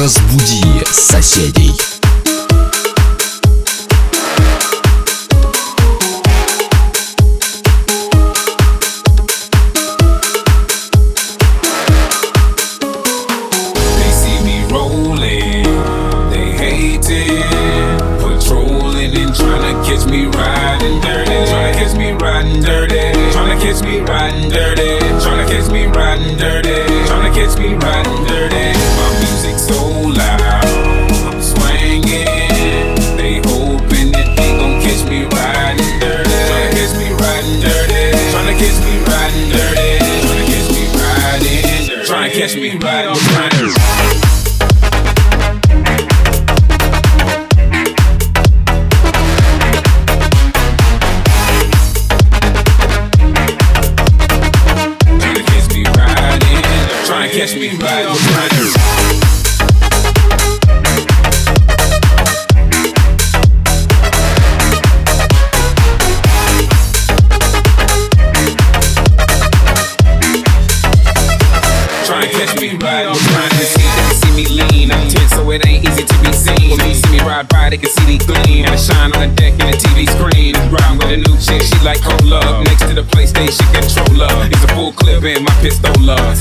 Разбуди соседей.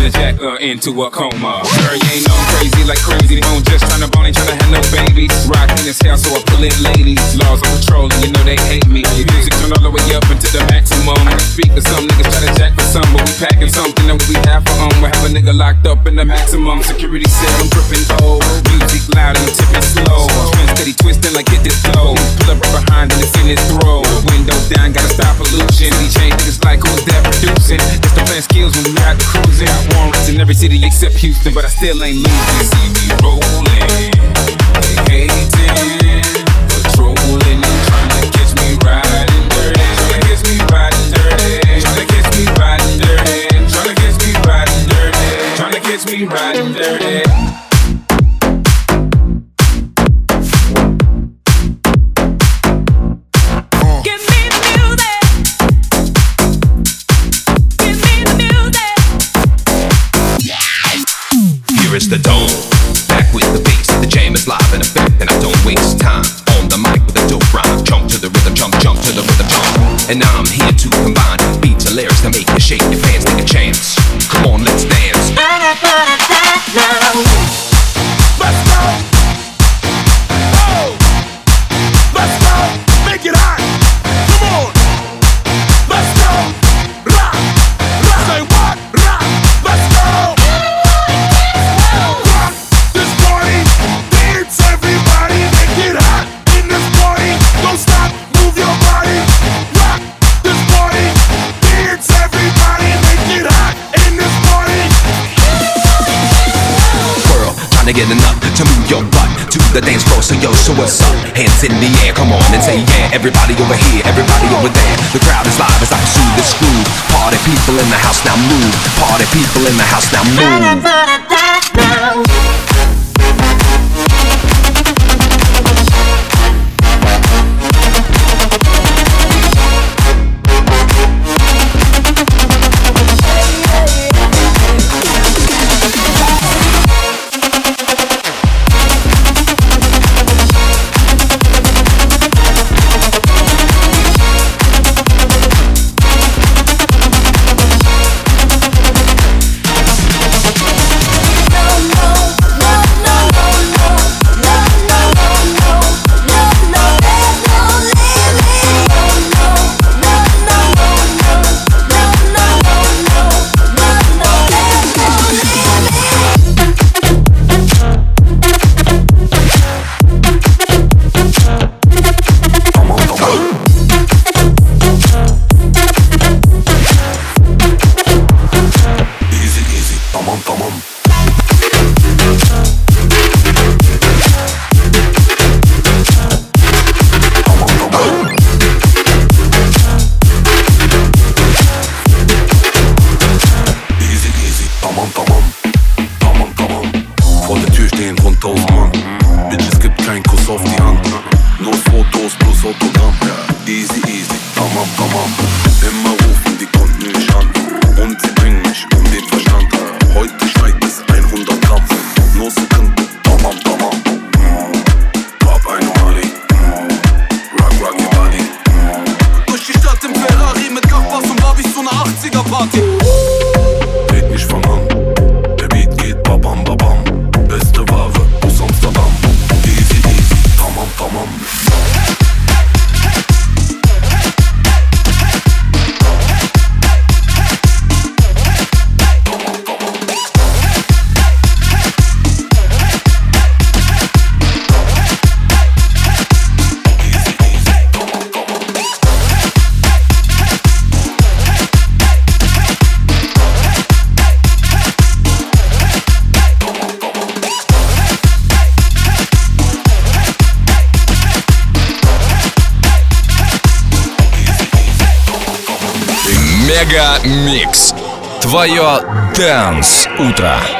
Send a jacker into a coma. Girl, you ain't no crazy like crazy. I'm just trying to bone, ain't trying to have no babies. Rockin' this hell, so I pull it ladies. Laws on patrol, and you know they hate me. Music turn all the way up into the maximum. I speak to some niggas try to jack for some, but we packing something that we have for um. We have a nigga locked up in the maximum security cell. I'm dripping gold. Music loud and tipping slow. Twin steady twisting like hit this flow. Pull up right behind and it's in his throw. Window down, gotta stop pollution. DJ niggas like who's that producing? It's the plan skills when we out cruising. Got in every city except Houston, but I still ain't losing. See me rolling, hating, people in the house now move. Party people in the house now move. Твое Дэнс Утро.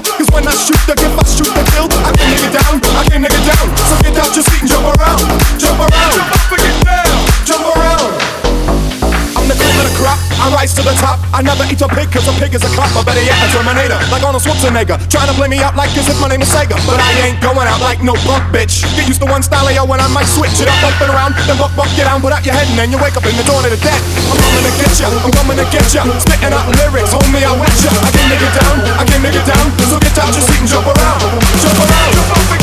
Cause when I shoot the gift, I shoot the kill. I to get down, I to get down. So get out your seat and jump around. Jump around. Jump up and get down. Jump around. I'm the cream of the crop, I rise to the top. I never eat a a pig is a cop. Or better yet, a Terminator, like Arnold Schwarzenegger. Trying to play me out like as if my name is Sega. But I ain't going out like no punk bitch. Get used to one style yo when I might switch it up, up and around. Then buck, buck, get down, put out your head, and then you wake up in the dawn of the dead. I'm coming to get ya, I'm coming to get ya. Spitting out lyrics, homie, I wet ya. I came to get down, I came to get down. So get out your seat and jump around. Jump around, jump up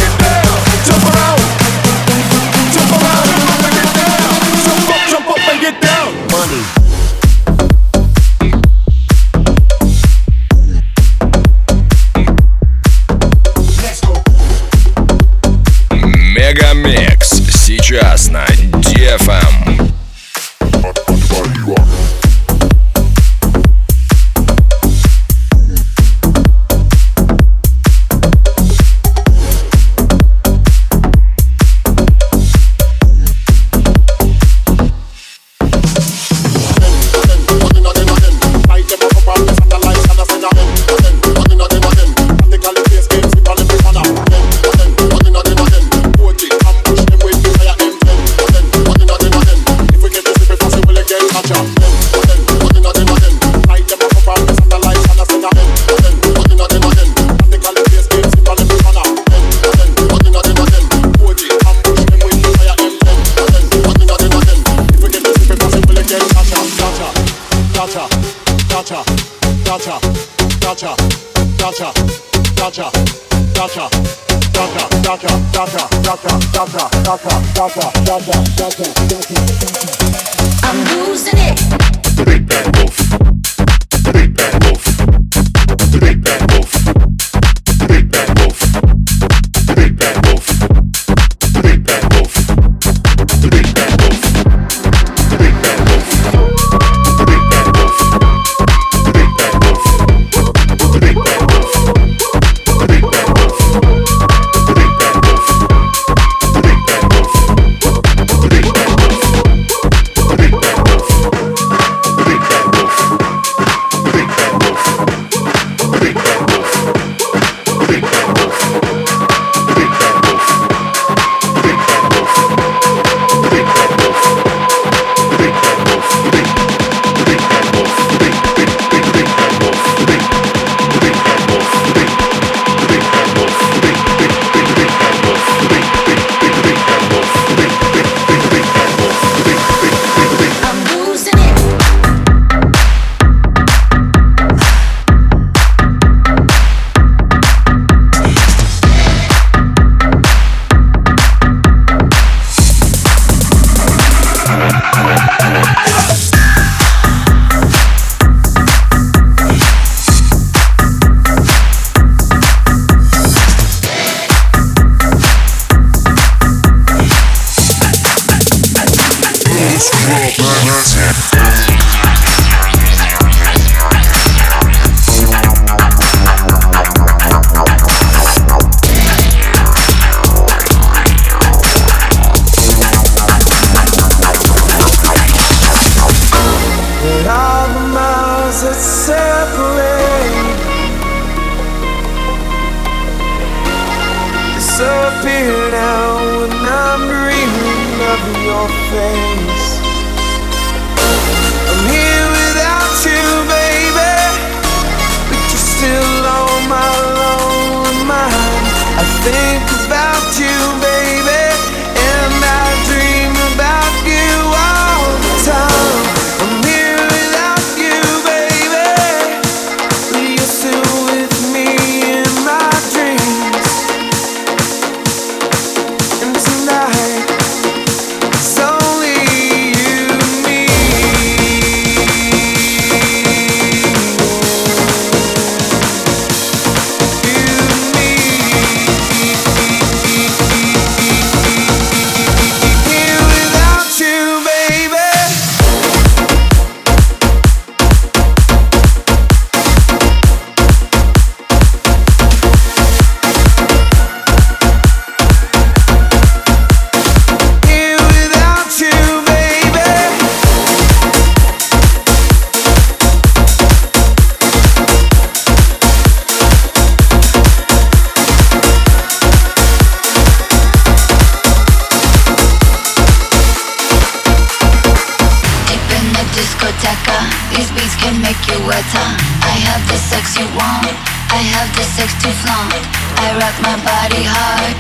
you want I have the sex to flaunt I rock my body hard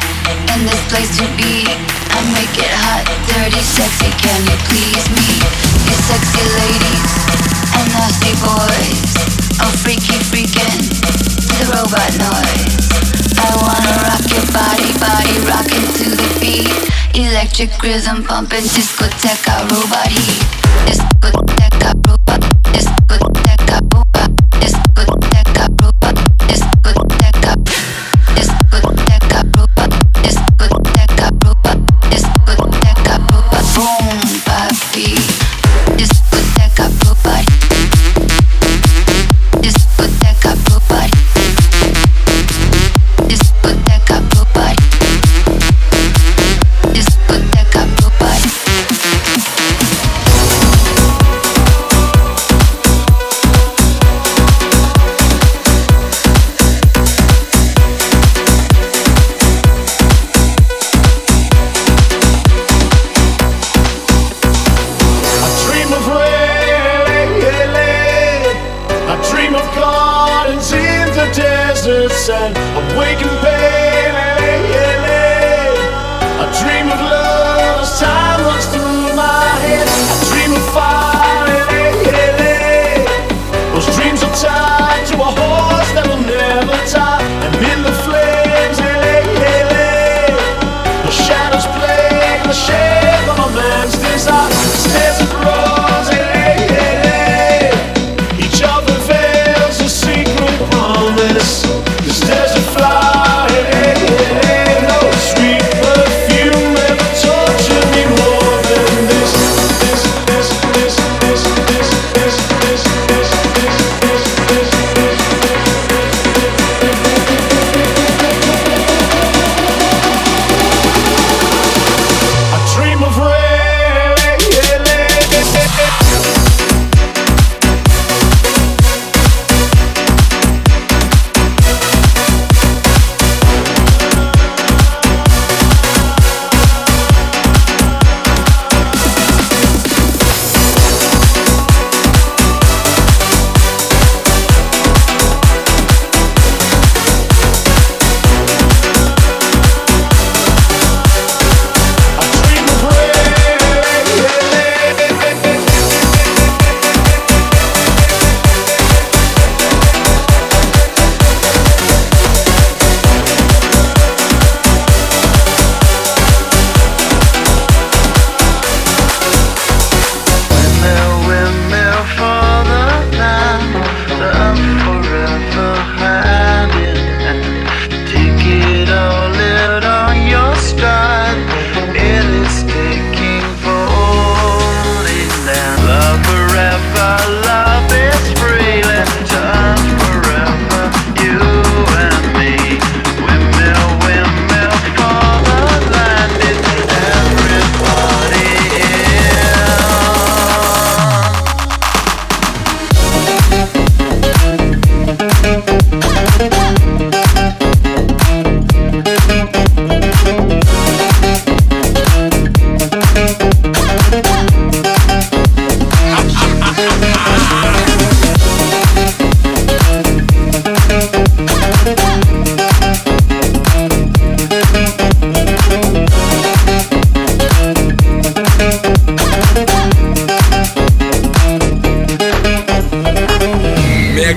In this place to be. I make it hot, dirty, sexy Can you please me? You sexy ladies And nasty boys. Oh freaky freaking The robot noise. I wanna rock your body, body rocking to the beat. Electric rhythm pumping Discoteca robot heat. Discoteca robot Discoteca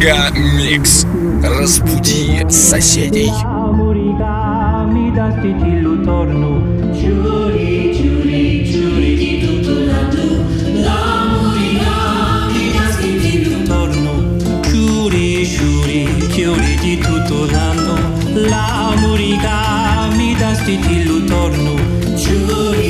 Мега Микс. Разбуди соседей. Чури, чури, чури, ди туту ладу, ладу. fiori giuri.